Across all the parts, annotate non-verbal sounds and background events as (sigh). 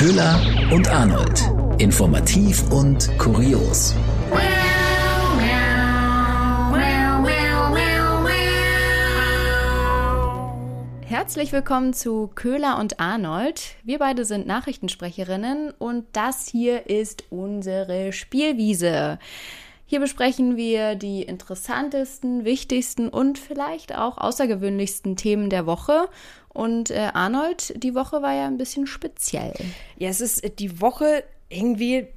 Köhler und Arnold. Informativ und kurios. Herzlich willkommen zu Köhler und Arnold. Wir beide sind Nachrichtensprecherinnen und das hier ist unsere Spielwiese. Hier besprechen wir die interessantesten, wichtigsten und vielleicht auch außergewöhnlichsten Themen der Woche. Und äh, Arnold, die Woche war ja ein bisschen speziell. Ja, es ist die Woche irgendwie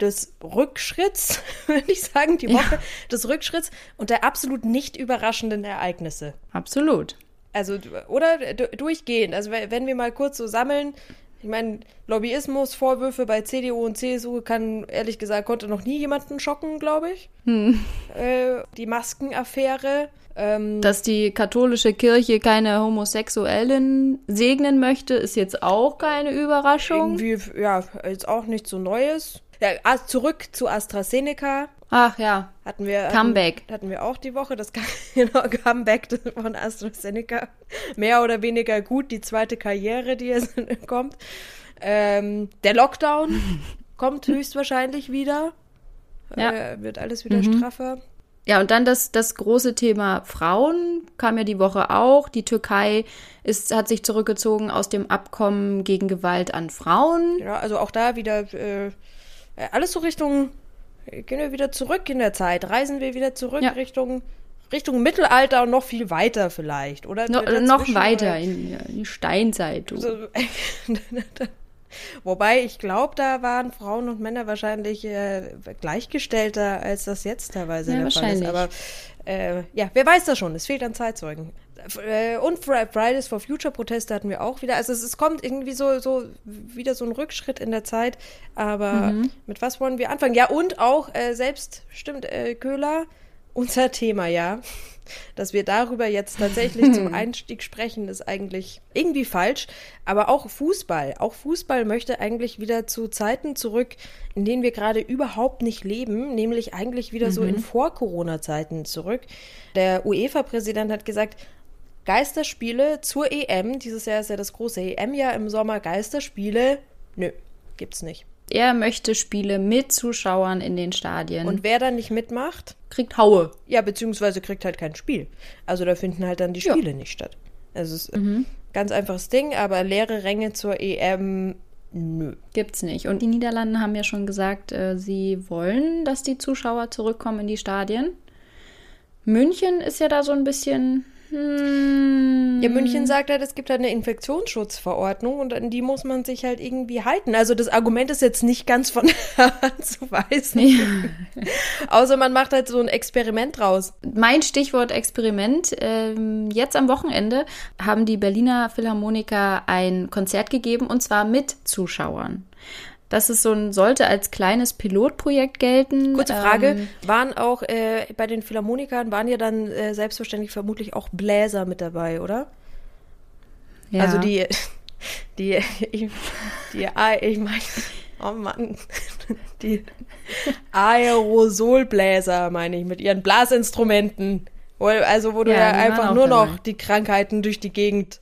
des Rückschritts, (laughs) würde ich sagen, die Woche ja. des Rückschritts und der absolut nicht überraschenden Ereignisse. Absolut. Also, oder durchgehend. Also, wenn wir mal kurz so sammeln, ich meine, Lobbyismus, Vorwürfe bei CDU und CSU kann, ehrlich gesagt, konnte noch nie jemanden schocken, glaube ich. Hm. Äh, die Maskenaffäre. Ähm, Dass die katholische Kirche keine Homosexuellen segnen möchte, ist jetzt auch keine Überraschung. Irgendwie, ja, jetzt auch nichts so Neues. Ja, zurück zu AstraZeneca. Ach ja. Hatten wir. Comeback. Hatten, hatten wir auch die Woche, das (laughs) genau, Comeback von AstraZeneca. Mehr oder weniger gut, die zweite Karriere, die jetzt (laughs) kommt. Ähm, der Lockdown (laughs) kommt höchstwahrscheinlich wieder. Ja. Äh, wird alles wieder mhm. straffer. Ja, und dann das, das große Thema Frauen kam ja die Woche auch. Die Türkei ist, hat sich zurückgezogen aus dem Abkommen gegen Gewalt an Frauen. Ja, also auch da wieder äh, alles so Richtung gehen wir wieder zurück in der Zeit, reisen wir wieder zurück ja. Richtung Richtung Mittelalter und noch viel weiter vielleicht, oder? No, noch weiter in, die Steinzeit. Du. So, (laughs) Wobei ich glaube, da waren Frauen und Männer wahrscheinlich äh, gleichgestellter, als das jetzt teilweise ja, der Fall ist. Aber äh, ja, wer weiß das schon? Es fehlt an Zeitzeugen. Äh, und Fridays for Future Proteste hatten wir auch wieder. Also es, es, kommt irgendwie so, so wieder so ein Rückschritt in der Zeit. Aber mhm. mit was wollen wir anfangen? Ja, und auch äh, selbst, stimmt, äh, Köhler, unser Thema, ja. Dass wir darüber jetzt tatsächlich zum (laughs) Einstieg sprechen, ist eigentlich irgendwie falsch. Aber auch Fußball. Auch Fußball möchte eigentlich wieder zu Zeiten zurück, in denen wir gerade überhaupt nicht leben, nämlich eigentlich wieder mhm. so in mhm. Vor-Corona-Zeiten zurück. Der UEFA-Präsident hat gesagt, Geisterspiele zur EM. Dieses Jahr ist ja das große EM-Jahr im Sommer. Geisterspiele, nö, gibt's nicht. Er möchte Spiele mit Zuschauern in den Stadien. Und wer dann nicht mitmacht, kriegt Haue. Ja, beziehungsweise kriegt halt kein Spiel. Also da finden halt dann die Spiele ja. nicht statt. Also es ist mhm. ganz einfaches Ding, aber leere Ränge zur EM, nö. Gibt's nicht. Und die Niederlande haben ja schon gesagt, äh, sie wollen, dass die Zuschauer zurückkommen in die Stadien. München ist ja da so ein bisschen hm. Ja, München sagt halt, es gibt halt eine Infektionsschutzverordnung und an die muss man sich halt irgendwie halten. Also das Argument ist jetzt nicht ganz von (laughs) der Hand zu weisen. Ja. (laughs) Außer man macht halt so ein Experiment draus. Mein Stichwort Experiment. Ähm, jetzt am Wochenende haben die Berliner Philharmoniker ein Konzert gegeben und zwar mit Zuschauern. Das ist so ein, sollte als kleines Pilotprojekt gelten. Kurze Frage, ähm, waren auch äh, bei den Philharmonikern, waren ja dann äh, selbstverständlich vermutlich auch Bläser mit dabei, oder? Ja. Also die, (laughs) die, die, die ich meine, oh Mann, (laughs) die Aerosolbläser meine ich, mit ihren Blasinstrumenten. Also wo du ja, ja einfach nur dabei. noch die Krankheiten durch die Gegend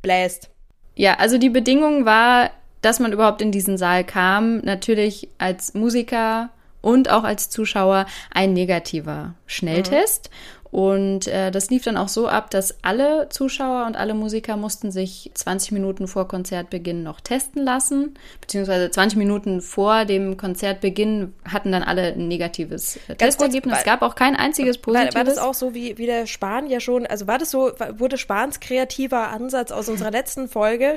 bläst. Ja, also die Bedingung war, dass man überhaupt in diesen Saal kam, natürlich als Musiker und auch als Zuschauer ein negativer Schnelltest. Mhm. Und äh, das lief dann auch so ab, dass alle Zuschauer und alle Musiker mussten sich 20 Minuten vor Konzertbeginn noch testen lassen, beziehungsweise 20 Minuten vor dem Konzertbeginn hatten dann alle ein negatives äh, Testergebnis. es gab auch kein einziges positives. War, war das auch so wie, wie der Spahn ja schon, also war das so, wurde Spahns kreativer Ansatz aus unserer letzten Folge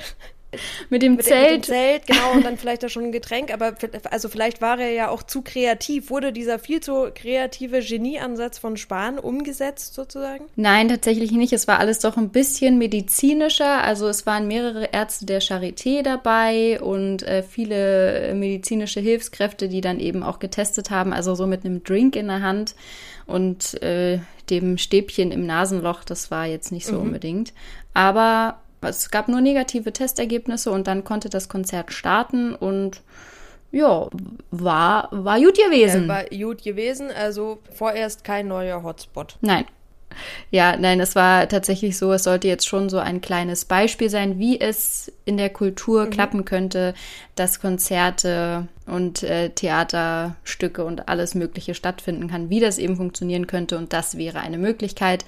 (laughs) mit dem mit Zelt. Mit dem Zelt, genau, und dann (laughs) vielleicht da schon ein Getränk, aber also vielleicht war er ja auch zu kreativ. Wurde dieser viel zu kreative Genieansatz von Spahn umgesetzt sozusagen? Nein, tatsächlich nicht. Es war alles doch ein bisschen medizinischer. Also es waren mehrere Ärzte der Charité dabei und äh, viele medizinische Hilfskräfte, die dann eben auch getestet haben, also so mit einem Drink in der Hand und äh, dem Stäbchen im Nasenloch. Das war jetzt nicht so mhm. unbedingt. Aber es gab nur negative Testergebnisse und dann konnte das Konzert starten und ja, war, war gut gewesen. Ja, war gut gewesen, also vorerst kein neuer Hotspot. Nein. Ja, nein, es war tatsächlich so, es sollte jetzt schon so ein kleines Beispiel sein, wie es in der Kultur mhm. klappen könnte, dass Konzerte und äh, Theaterstücke und alles Mögliche stattfinden kann, wie das eben funktionieren könnte und das wäre eine Möglichkeit.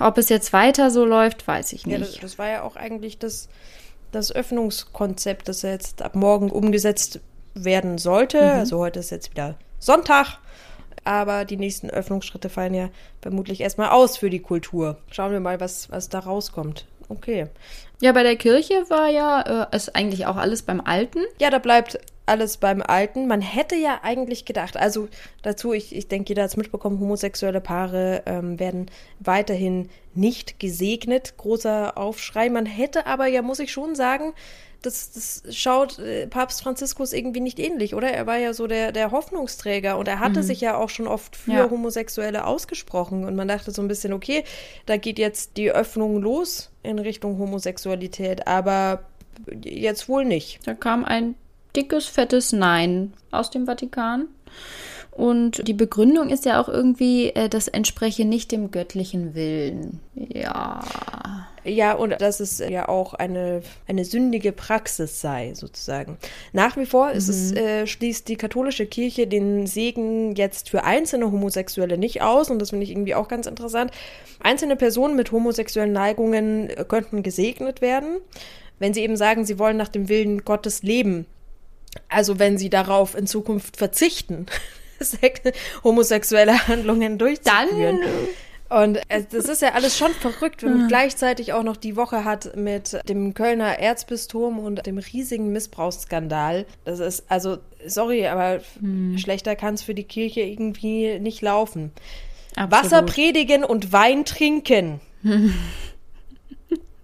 Ob es jetzt weiter so läuft, weiß ich nicht. Ja, das, das war ja auch eigentlich das, das Öffnungskonzept, das jetzt ab morgen umgesetzt werden sollte. Mhm. Also heute ist jetzt wieder Sonntag. Aber die nächsten Öffnungsschritte fallen ja vermutlich erstmal aus für die Kultur. Schauen wir mal, was, was da rauskommt. Okay. Ja, bei der Kirche war ja, äh, ist eigentlich auch alles beim Alten. Ja, da bleibt alles beim Alten. Man hätte ja eigentlich gedacht, also dazu, ich, ich denke, jeder hat es mitbekommen, homosexuelle Paare ähm, werden weiterhin nicht gesegnet. Großer Aufschrei. Man hätte aber ja, muss ich schon sagen, das, das schaut äh, Papst Franziskus irgendwie nicht ähnlich, oder? Er war ja so der, der Hoffnungsträger und er hatte mhm. sich ja auch schon oft für ja. Homosexuelle ausgesprochen und man dachte so ein bisschen, okay, da geht jetzt die Öffnung los in Richtung Homosexualität, aber jetzt wohl nicht. Da kam ein dickes, fettes Nein aus dem Vatikan. Und die Begründung ist ja auch irgendwie, äh, das entspreche nicht dem göttlichen Willen. Ja. Ja, und dass es ja auch eine, eine sündige Praxis sei, sozusagen. Nach wie vor mhm. ist es, äh, schließt die katholische Kirche den Segen jetzt für einzelne Homosexuelle nicht aus. Und das finde ich irgendwie auch ganz interessant. Einzelne Personen mit homosexuellen Neigungen äh, könnten gesegnet werden, wenn sie eben sagen, sie wollen nach dem Willen Gottes leben. Also wenn sie darauf in Zukunft verzichten. (laughs) homosexuelle Handlungen durchzuführen. Dann und das ist ja alles schon verrückt, wenn man gleichzeitig auch noch die Woche hat mit dem Kölner Erzbistum und dem riesigen Missbrauchsskandal. Das ist, also, sorry, aber hm. schlechter kann es für die Kirche irgendwie nicht laufen. Absolut. Wasser predigen und Wein trinken. (laughs)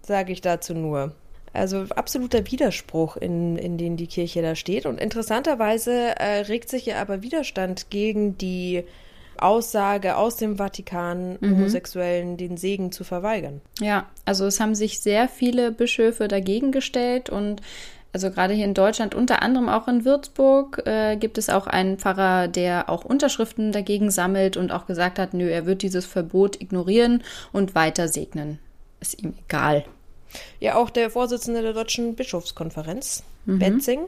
Sage ich dazu nur. Also absoluter Widerspruch, in, in den die Kirche da steht. Und interessanterweise äh, regt sich ja aber Widerstand gegen die Aussage aus dem Vatikan, mhm. Homosexuellen den Segen zu verweigern. Ja, also es haben sich sehr viele Bischöfe dagegen gestellt und also gerade hier in Deutschland, unter anderem auch in Würzburg, äh, gibt es auch einen Pfarrer, der auch Unterschriften dagegen sammelt und auch gesagt hat, nö, er wird dieses Verbot ignorieren und weiter segnen. Ist ihm egal. Ja, auch der Vorsitzende der Deutschen Bischofskonferenz, mhm. Betzing,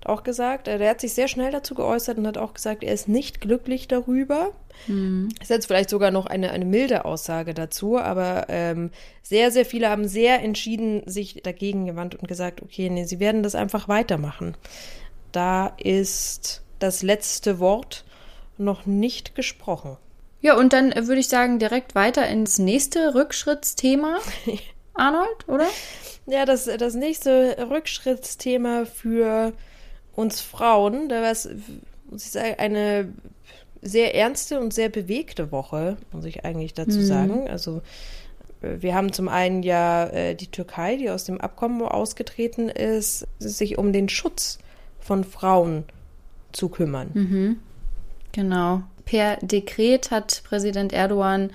hat auch gesagt, äh, der hat sich sehr schnell dazu geäußert und hat auch gesagt, er ist nicht glücklich darüber. Mhm. Ist jetzt vielleicht sogar noch eine, eine milde Aussage dazu, aber ähm, sehr, sehr viele haben sehr entschieden sich dagegen gewandt und gesagt, okay, nee, sie werden das einfach weitermachen. Da ist das letzte Wort noch nicht gesprochen. Ja, und dann äh, würde ich sagen, direkt weiter ins nächste Rückschrittsthema. (laughs) Arnold, oder? Ja, das, das nächste Rückschrittsthema für uns Frauen, da war es, muss ich sagen, eine sehr ernste und sehr bewegte Woche, muss ich eigentlich dazu mhm. sagen. Also äh, wir haben zum einen ja äh, die Türkei, die aus dem Abkommen ausgetreten ist, sich um den Schutz von Frauen zu kümmern. Mhm. Genau. Per Dekret hat Präsident Erdogan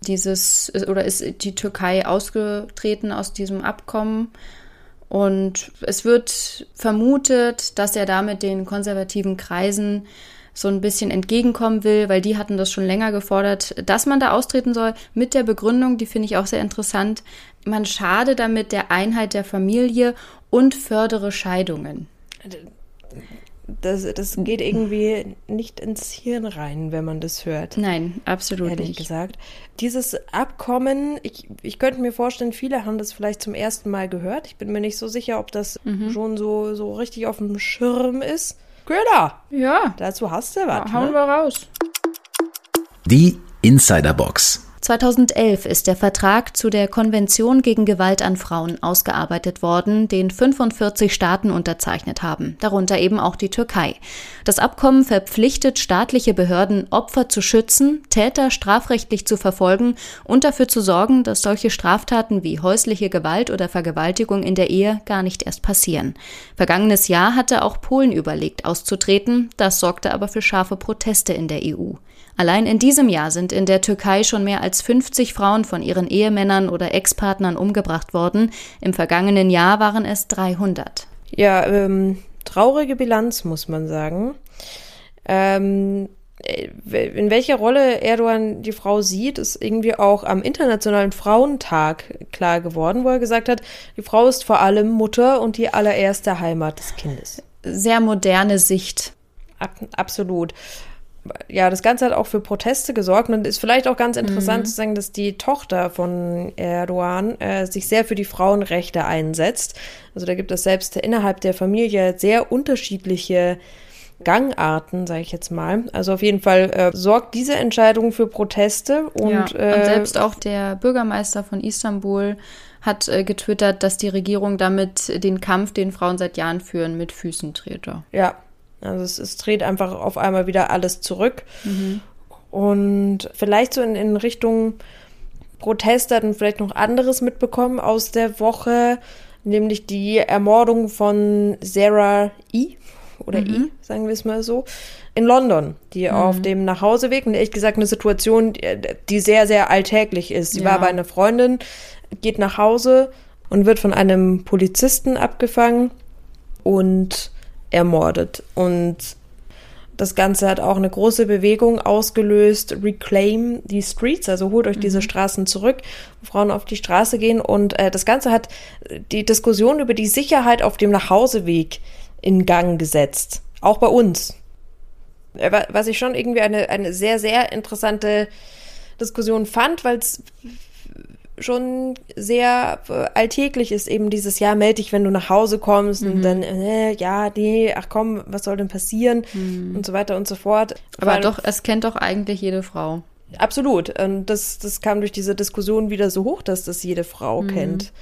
dieses oder ist die Türkei ausgetreten aus diesem Abkommen. Und es wird vermutet, dass er damit den konservativen Kreisen so ein bisschen entgegenkommen will, weil die hatten das schon länger gefordert, dass man da austreten soll, mit der Begründung, die finde ich auch sehr interessant, man schade damit der Einheit der Familie und fördere Scheidungen das, das geht irgendwie nicht ins Hirn rein, wenn man das hört. Nein, absolut ehrlich nicht. gesagt. Dieses Abkommen, ich, ich könnte mir vorstellen, viele haben das vielleicht zum ersten Mal gehört. Ich bin mir nicht so sicher, ob das mhm. schon so, so richtig auf dem Schirm ist. Köder! Ja. Dazu hast du was. Ja, hauen ne? wir raus. Die Insiderbox. 2011 ist der Vertrag zu der Konvention gegen Gewalt an Frauen ausgearbeitet worden, den 45 Staaten unterzeichnet haben, darunter eben auch die Türkei. Das Abkommen verpflichtet staatliche Behörden, Opfer zu schützen, Täter strafrechtlich zu verfolgen und dafür zu sorgen, dass solche Straftaten wie häusliche Gewalt oder Vergewaltigung in der Ehe gar nicht erst passieren. Vergangenes Jahr hatte auch Polen überlegt, auszutreten, das sorgte aber für scharfe Proteste in der EU. Allein in diesem Jahr sind in der Türkei schon mehr als 50 Frauen von ihren Ehemännern oder Ex-Partnern umgebracht worden. Im vergangenen Jahr waren es 300. Ja, ähm, traurige Bilanz, muss man sagen. Ähm, äh, in welcher Rolle Erdogan die Frau sieht, ist irgendwie auch am Internationalen Frauentag klar geworden, wo er gesagt hat, die Frau ist vor allem Mutter und die allererste Heimat des Kindes. Sehr moderne Sicht. Ab, absolut ja, das Ganze hat auch für Proteste gesorgt und ist vielleicht auch ganz interessant mhm. zu sagen, dass die Tochter von Erdogan äh, sich sehr für die Frauenrechte einsetzt. Also da gibt es selbst innerhalb der Familie sehr unterschiedliche Gangarten, sage ich jetzt mal. Also auf jeden Fall äh, sorgt diese Entscheidung für Proteste und, ja, und äh, selbst auch der Bürgermeister von Istanbul hat äh, getwittert, dass die Regierung damit den Kampf, den Frauen seit Jahren führen, mit Füßen trete. Ja, also es, es dreht einfach auf einmal wieder alles zurück. Mhm. Und vielleicht so in, in Richtung Protest hatten vielleicht noch anderes mitbekommen aus der Woche, nämlich die Ermordung von Sarah E. oder mhm. E, sagen wir es mal so, in London, die mhm. auf dem Nachhauseweg, und ehrlich gesagt eine Situation, die sehr, sehr alltäglich ist. Sie ja. war bei einer Freundin, geht nach Hause und wird von einem Polizisten abgefangen und ermordet. Und das Ganze hat auch eine große Bewegung ausgelöst. Reclaim the Streets, also holt euch mhm. diese Straßen zurück, wo Frauen auf die Straße gehen. Und äh, das Ganze hat die Diskussion über die Sicherheit auf dem Nachhauseweg in Gang gesetzt. Auch bei uns. Äh, was ich schon irgendwie eine, eine sehr, sehr interessante Diskussion fand, weil es schon sehr äh, alltäglich ist eben dieses Jahr, melde dich, wenn du nach Hause kommst mhm. und dann, äh, ja, nee, ach komm, was soll denn passieren mhm. und so weiter und so fort. Aber Weil, doch, es kennt doch eigentlich jede Frau. Absolut. Und das, das kam durch diese Diskussion wieder so hoch, dass das jede Frau mhm. kennt.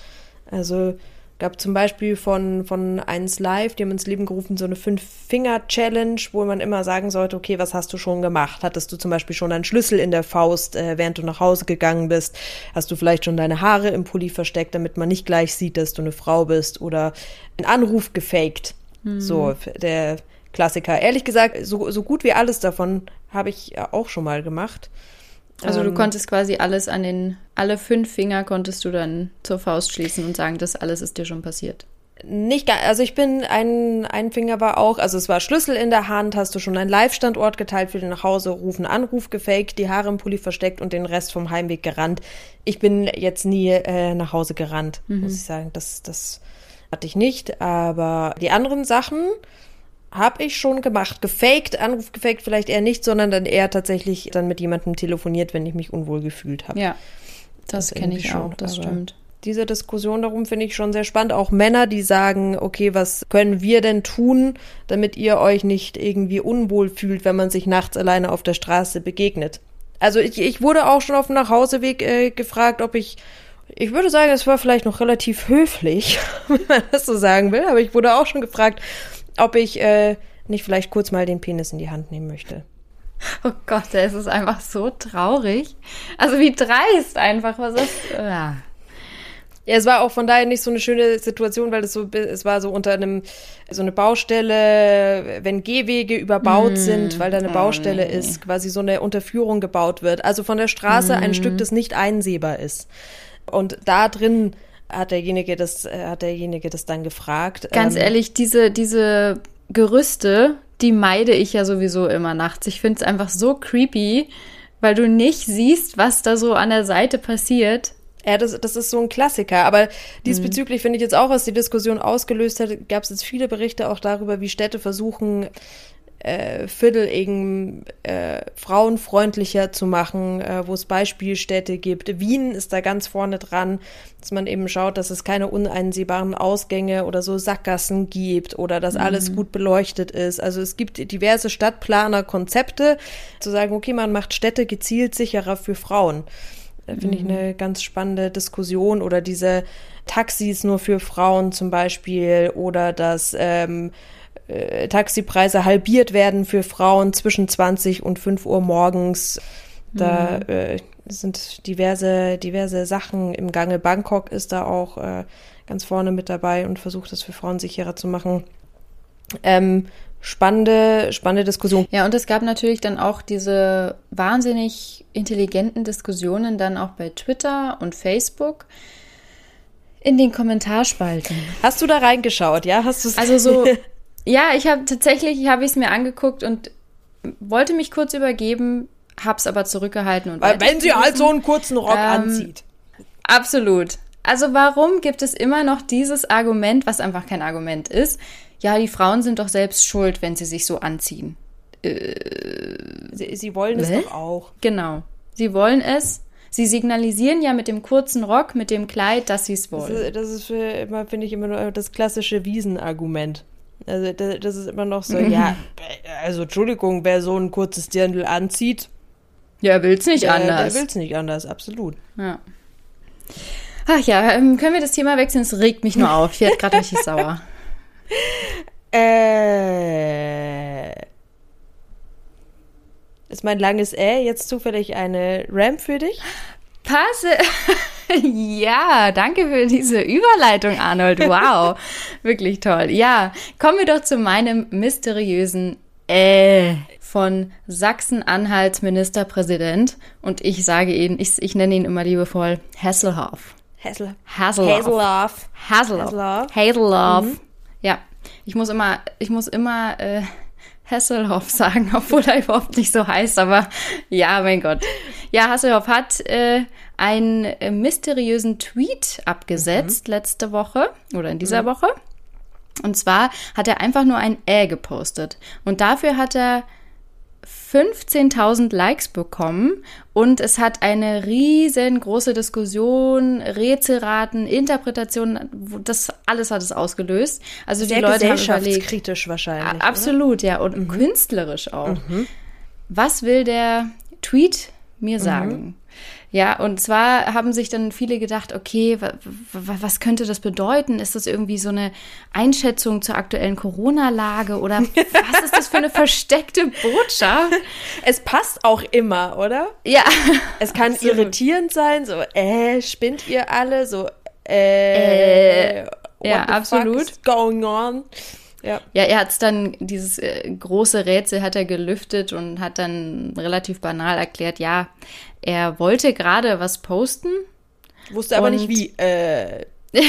Also gab zum Beispiel von, von 1 Live, die haben ins Leben gerufen, so eine Fünf-Finger-Challenge, wo man immer sagen sollte, okay, was hast du schon gemacht? Hattest du zum Beispiel schon einen Schlüssel in der Faust, äh, während du nach Hause gegangen bist? Hast du vielleicht schon deine Haare im Pulli versteckt, damit man nicht gleich sieht, dass du eine Frau bist? Oder einen Anruf gefaked? Mhm. So, der Klassiker. Ehrlich gesagt, so, so gut wie alles davon habe ich auch schon mal gemacht. Also du ähm, konntest quasi alles an den, alle fünf Finger konntest du dann zur Faust schließen und sagen, das alles ist dir schon passiert. Nicht gar, also ich bin, ein, ein Finger war auch, also es war Schlüssel in der Hand, hast du schon einen Live-Standort geteilt für den nach Hause rufen, Anruf gefaked, die Haare im Pulli versteckt und den Rest vom Heimweg gerannt. Ich bin jetzt nie äh, nach Hause gerannt, mhm. muss ich sagen. Das, das hatte ich nicht. Aber die anderen Sachen, habe ich schon gemacht. Gefaked, Anruf gefaked vielleicht eher nicht, sondern dann eher tatsächlich dann mit jemandem telefoniert, wenn ich mich unwohl gefühlt habe. Ja, das, das kenne ich schon, auch, das stimmt. Diese Diskussion darum finde ich schon sehr spannend. Auch Männer, die sagen, okay, was können wir denn tun, damit ihr euch nicht irgendwie unwohl fühlt, wenn man sich nachts alleine auf der Straße begegnet. Also ich, ich wurde auch schon auf dem Nachhauseweg äh, gefragt, ob ich ich würde sagen, es war vielleicht noch relativ höflich, (laughs) wenn man das so sagen will, aber ich wurde auch schon gefragt, ob ich äh, nicht vielleicht kurz mal den Penis in die Hand nehmen möchte. Oh Gott, es ist einfach so traurig. Also wie dreist einfach, was ist. Ja. Ja, es war auch von daher nicht so eine schöne Situation, weil es so, es war so unter einem, so eine Baustelle, wenn Gehwege überbaut mm. sind, weil da eine oh, Baustelle nee. ist, quasi so eine Unterführung gebaut wird. Also von der Straße mm. ein Stück, das nicht einsehbar ist. Und da drin hat derjenige das, äh, hat derjenige das dann gefragt. Ganz ähm, ehrlich, diese, diese Gerüste, die meide ich ja sowieso immer nachts. Ich finde es einfach so creepy, weil du nicht siehst, was da so an der Seite passiert. Ja, das, das ist so ein Klassiker. Aber diesbezüglich mhm. finde ich jetzt auch, was die Diskussion ausgelöst hat, gab es jetzt viele Berichte auch darüber, wie Städte versuchen, äh, Viertel eben äh, frauenfreundlicher zu machen, äh, wo es Beispielstädte gibt. Wien ist da ganz vorne dran, dass man eben schaut, dass es keine uneinsehbaren Ausgänge oder so Sackgassen gibt oder dass mhm. alles gut beleuchtet ist. Also es gibt diverse Stadtplanerkonzepte, zu sagen, okay, man macht Städte gezielt sicherer für Frauen. Da finde ich mhm. eine ganz spannende Diskussion oder diese Taxis nur für Frauen zum Beispiel oder dass ähm, äh, Taxipreise halbiert werden für Frauen zwischen 20 und 5 Uhr morgens. Da mhm. äh, sind diverse, diverse Sachen im Gange. Bangkok ist da auch äh, ganz vorne mit dabei und versucht es für Frauen sicherer zu machen. Ähm, spannende, spannende Diskussion. Ja, und es gab natürlich dann auch diese wahnsinnig intelligenten Diskussionen dann auch bei Twitter und Facebook in den Kommentarspalten. Hast du da reingeschaut, ja? Hast du Also so (laughs) Ja, ich habe tatsächlich, habe ich es mir angeguckt und wollte mich kurz übergeben, hab's aber zurückgehalten und Weil wenn sie halt so einen kurzen Rock ähm, anzieht. Absolut. Also warum gibt es immer noch dieses Argument, was einfach kein Argument ist? Ja, die Frauen sind doch selbst schuld, wenn sie sich so anziehen. Äh, sie, sie wollen es doch auch. Genau. Sie wollen es. Sie signalisieren ja mit dem kurzen Rock, mit dem Kleid, dass sie es wollen. Das ist, das ist für immer, finde ich, immer nur das klassische Wiesenargument. Also das, das ist immer noch so, mhm. (laughs) ja, also Entschuldigung, wer so ein kurzes Dirndl anzieht. Ja, will's nicht der, anders. Der will's nicht anders, absolut. Ja. Ach ja, ähm, können wir das Thema wechseln? Es regt mich nur auf. Ich werde gerade richtig (laughs) sauer. Äh. Ist mein langes Ä jetzt zufällig eine Ramp für dich? Passe. (laughs) ja, danke für diese Überleitung, Arnold. Wow, (laughs) wirklich toll. Ja, kommen wir doch zu meinem mysteriösen Äh von Sachsen-Anhalts Ministerpräsident. Und ich sage ihn, ich, ich nenne ihn immer liebevoll Hasselhoff. Hassel Hasselhoff. Hasselhoff. Hasselhoff. Hasselhoff. Mhm. Ja, ich muss immer, ich muss immer äh, Hasselhoff sagen, (laughs) obwohl er überhaupt nicht so heißt, aber ja, mein Gott. Ja, Hasselhoff hat äh, einen äh, mysteriösen Tweet abgesetzt mhm. letzte Woche oder in dieser mhm. Woche. Und zwar hat er einfach nur ein Ä gepostet. Und dafür hat er 15.000 Likes bekommen und es hat eine riesengroße Diskussion, Rätselraten, Interpretationen, das alles hat es ausgelöst. Also Sehr die Leute haben überlegt, kritisch wahrscheinlich. Absolut, oder? ja, und mhm. künstlerisch auch. Mhm. Was will der Tweet mir mhm. sagen? Mhm. Ja, und zwar haben sich dann viele gedacht, okay, was könnte das bedeuten? Ist das irgendwie so eine Einschätzung zur aktuellen Corona-Lage oder (laughs) was ist das für eine versteckte Botschaft? Es passt auch immer, oder? Ja. Es kann absolut. irritierend sein, so, äh, spinnt ihr alle? So, äh, äh ja, absolut. going on? Ja. ja, er hat dann, dieses äh, große Rätsel hat er gelüftet und hat dann relativ banal erklärt, ja, er wollte gerade was posten. Wusste aber nicht wie. Äh. (laughs)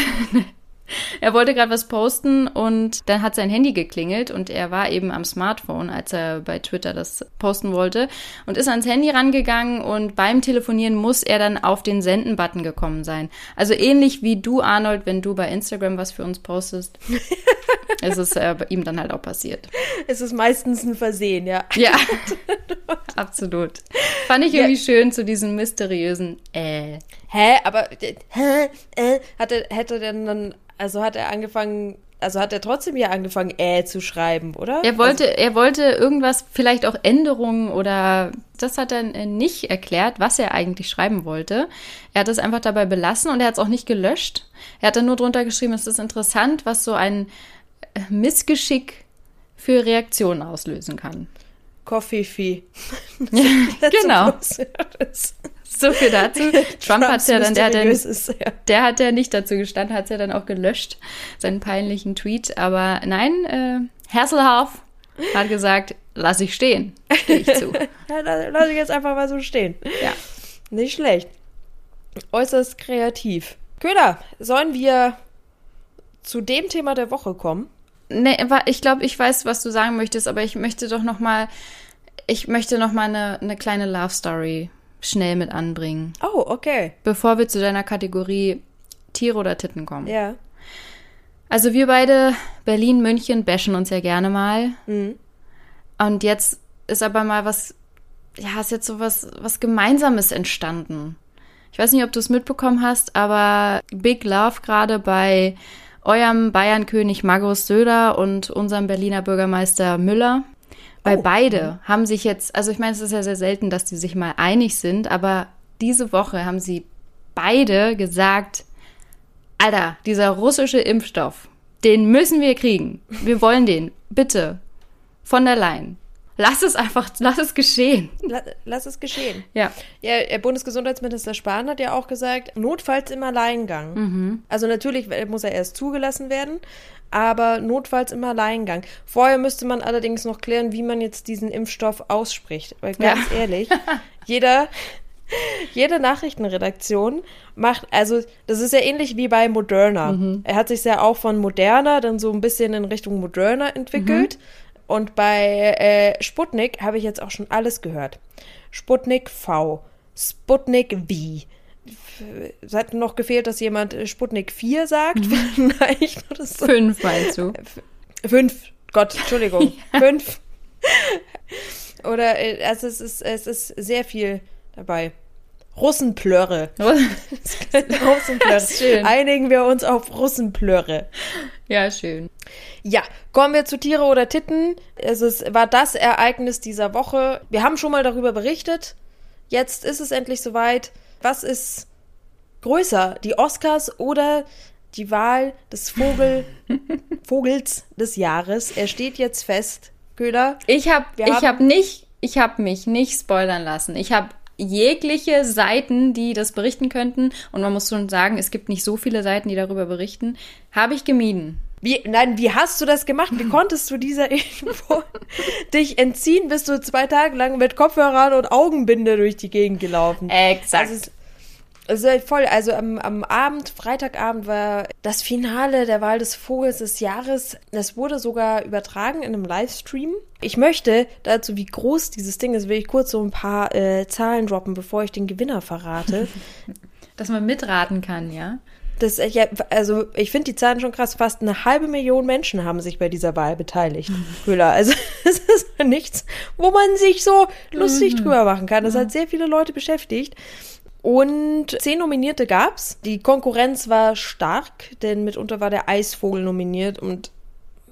(laughs) er wollte gerade was posten und dann hat sein Handy geklingelt und er war eben am Smartphone, als er bei Twitter das posten wollte und ist ans Handy rangegangen und beim Telefonieren muss er dann auf den Senden-Button gekommen sein. Also ähnlich wie du, Arnold, wenn du bei Instagram was für uns postest. (laughs) ist es äh, ihm dann halt auch passiert. Es ist meistens ein Versehen, ja. Ja, (laughs) absolut. Fand ich irgendwie ja. schön zu diesem mysteriösen äh. Hä, aber hä, äh, hatte, hätte denn dann, also hat er angefangen, also hat er trotzdem ja angefangen, äh zu schreiben, oder? Er wollte, also, er wollte irgendwas, vielleicht auch Änderungen oder das hat er nicht erklärt, was er eigentlich schreiben wollte. Er hat es einfach dabei belassen und er hat es auch nicht gelöscht. Er hat dann nur drunter geschrieben, es ist interessant, was so ein Missgeschick für Reaktionen auslösen kann. Coffee-Fee. (laughs) genau. So viel dazu. (laughs) Trump hat ja dann, der hat, ja, der hat ja nicht dazu gestanden, hat ja dann auch gelöscht, seinen peinlichen Tweet. Aber nein, äh, Hasselhoff hat gesagt, lass ich stehen. Stehe ich zu. (laughs) ja, lass ich jetzt einfach mal so stehen. Ja. Nicht schlecht. Äußerst kreativ. Köder, sollen wir zu dem Thema der Woche kommen? Nee, ich glaube, ich weiß, was du sagen möchtest, aber ich möchte doch noch mal, ich möchte noch mal eine, eine kleine Love Story schnell mit anbringen. Oh, okay. Bevor wir zu deiner Kategorie Tiere oder Titten kommen. Ja. Also wir beide, Berlin, München, bashen uns ja gerne mal. Mhm. Und jetzt ist aber mal was, ja, ist jetzt so was, was Gemeinsames entstanden. Ich weiß nicht, ob du es mitbekommen hast, aber Big Love gerade bei eurem Bayernkönig Markus Söder und unserem Berliner Bürgermeister Müller. Weil oh. beide haben sich jetzt, also ich meine, es ist ja sehr selten, dass die sich mal einig sind, aber diese Woche haben sie beide gesagt, Alter, dieser russische Impfstoff, den müssen wir kriegen. Wir wollen den. Bitte. Von der Leyen. Lass es einfach, lass es geschehen. Lass es geschehen. Ja. Ja, Bundesgesundheitsminister Spahn hat ja auch gesagt, notfalls im Alleingang. Mhm. Also natürlich muss er erst zugelassen werden, aber notfalls im Alleingang. Vorher müsste man allerdings noch klären, wie man jetzt diesen Impfstoff ausspricht. Weil ganz ja. ehrlich, (laughs) jeder, jede Nachrichtenredaktion macht, also das ist ja ähnlich wie bei Moderna. Mhm. Er hat sich ja auch von Moderna dann so ein bisschen in Richtung Moderna entwickelt. Mhm Und bei äh, Sputnik habe ich jetzt auch schon alles gehört. Sputnik V, Sputnik V. Es hat noch gefehlt, dass jemand äh, Sputnik 4 sagt. Mhm. (laughs) Vielleicht oder so. Fünf meinst du? Fünf. Gott, Entschuldigung. (laughs) ja. Fünf. Oder äh, also es ist, es ist sehr viel dabei. Russenplörre. (laughs) Russenplörre. Schön. Einigen wir uns auf Russenplörre. Ja, schön. Ja, kommen wir zu Tiere oder Titten. Es ist, war das Ereignis dieser Woche. Wir haben schon mal darüber berichtet. Jetzt ist es endlich soweit. Was ist größer, die Oscars oder die Wahl des Vogel, (laughs) Vogels des Jahres? Er steht jetzt fest. Köhler. Ich habe ich hab nicht, ich habe mich nicht spoilern lassen. Ich habe jegliche Seiten, die das berichten könnten, und man muss schon sagen, es gibt nicht so viele Seiten, die darüber berichten, habe ich gemieden. Wie, nein, wie hast du das gemacht? Wie (laughs) konntest du dieser Info dich entziehen? Bist du zwei Tage lang mit Kopfhörern und Augenbinde durch die Gegend gelaufen? Exakt. Also also voll, also am, am Abend, Freitagabend war das Finale der Wahl des Vogels des Jahres. Das wurde sogar übertragen in einem Livestream. Ich möchte dazu, wie groß dieses Ding ist, will ich kurz so ein paar äh, Zahlen droppen, bevor ich den Gewinner verrate. (laughs) Dass man mitraten kann, ja? Das, äh, ja, also ich finde die Zahlen schon krass. Fast eine halbe Million Menschen haben sich bei dieser Wahl beteiligt. (laughs) Köhler. Also (laughs) es ist nichts, wo man sich so lustig mhm. drüber machen kann. Das hat sehr viele Leute beschäftigt. Und zehn Nominierte gab's. Die Konkurrenz war stark, denn mitunter war der Eisvogel nominiert und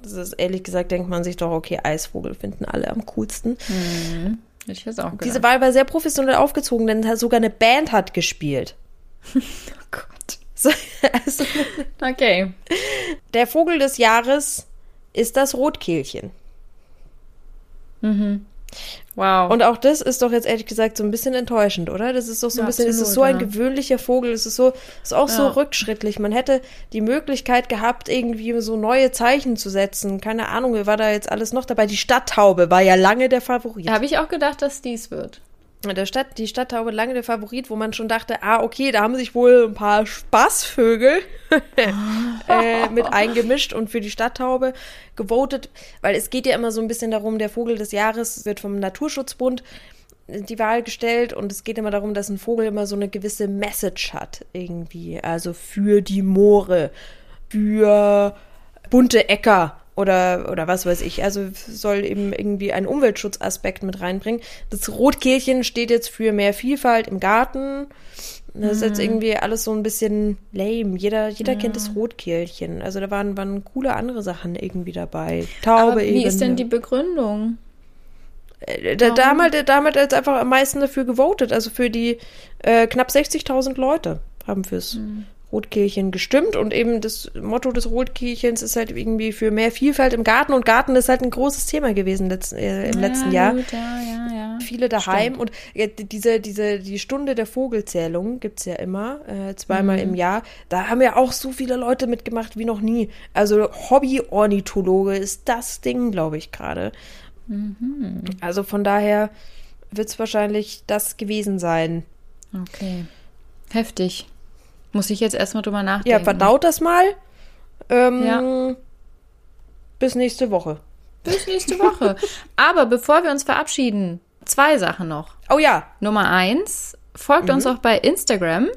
das ist ehrlich gesagt, denkt man sich doch, okay, Eisvogel finden alle am coolsten. Mhm. Ich auch gedacht. Diese Wahl war sehr professionell aufgezogen, denn sogar eine Band hat gespielt. (laughs) oh Gott. So, also, (laughs) okay. Der Vogel des Jahres ist das Rotkehlchen. Mhm. Wow. Und auch das ist doch jetzt ehrlich gesagt so ein bisschen enttäuschend, oder? Das ist doch so ein ja, bisschen, absolut, es ist so ein gewöhnlicher Vogel, es ist so, ist auch ja. so rückschrittlich. Man hätte die Möglichkeit gehabt, irgendwie so neue Zeichen zu setzen. Keine Ahnung, wie war da jetzt alles noch dabei? Die Stadttaube war ja lange der Favorit. Da habe ich auch gedacht, dass dies wird der Stadt, die Stadttaube lange der Favorit, wo man schon dachte, ah, okay, da haben sich wohl ein paar Spaßvögel (laughs) äh, mit (laughs) eingemischt und für die Stadttaube gewotet, weil es geht ja immer so ein bisschen darum, der Vogel des Jahres wird vom Naturschutzbund die Wahl gestellt und es geht immer darum, dass ein Vogel immer so eine gewisse Message hat, irgendwie. Also für die Moore, für bunte Äcker oder, oder was weiß ich. Also soll eben irgendwie einen Umweltschutzaspekt mit reinbringen. Das Rotkehlchen steht jetzt für mehr Vielfalt im Garten. Das ist jetzt mhm. irgendwie alles so ein bisschen lame. Jeder, jeder ja. kennt das Rotkehlchen. Also da waren, waren coole andere Sachen irgendwie dabei. Taube Aber wie eben. ist denn die Begründung? Äh, da, da, haben da haben halt jetzt einfach am meisten dafür gewotet. Also für die äh, knapp 60.000 Leute haben fürs mhm. Rotkehlchen gestimmt und eben das Motto des Rotkehlchens ist halt irgendwie für mehr Vielfalt im Garten und Garten ist halt ein großes Thema gewesen letzt, äh, im ja, letzten Jahr. Gut, ja, ja, ja. Viele daheim Stimmt. und äh, diese, diese, die Stunde der Vogelzählung gibt's ja immer, äh, zweimal mhm. im Jahr. Da haben ja auch so viele Leute mitgemacht wie noch nie. Also Hobby-Ornithologe ist das Ding, glaube ich, gerade. Mhm. Also von daher wird's wahrscheinlich das gewesen sein. Okay. Heftig. Muss ich jetzt erstmal drüber nachdenken. Ja, verdaut das mal. Ähm, ja. Bis nächste Woche. Bis nächste Woche. Aber bevor wir uns verabschieden, zwei Sachen noch. Oh ja. Nummer eins, folgt mhm. uns auch bei Instagram,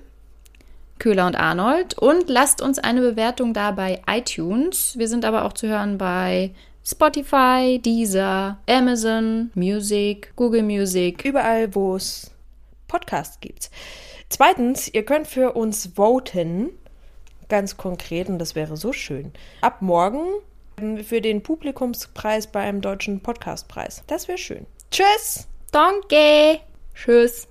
Köhler und Arnold, und lasst uns eine Bewertung da bei iTunes. Wir sind aber auch zu hören bei Spotify, Deezer, Amazon Music, Google Music. Überall, wo es Podcasts gibt. Zweitens, ihr könnt für uns voten, ganz konkret, und das wäre so schön, ab morgen für den Publikumspreis beim Deutschen Podcastpreis. Das wäre schön. Tschüss! Danke! Tschüss!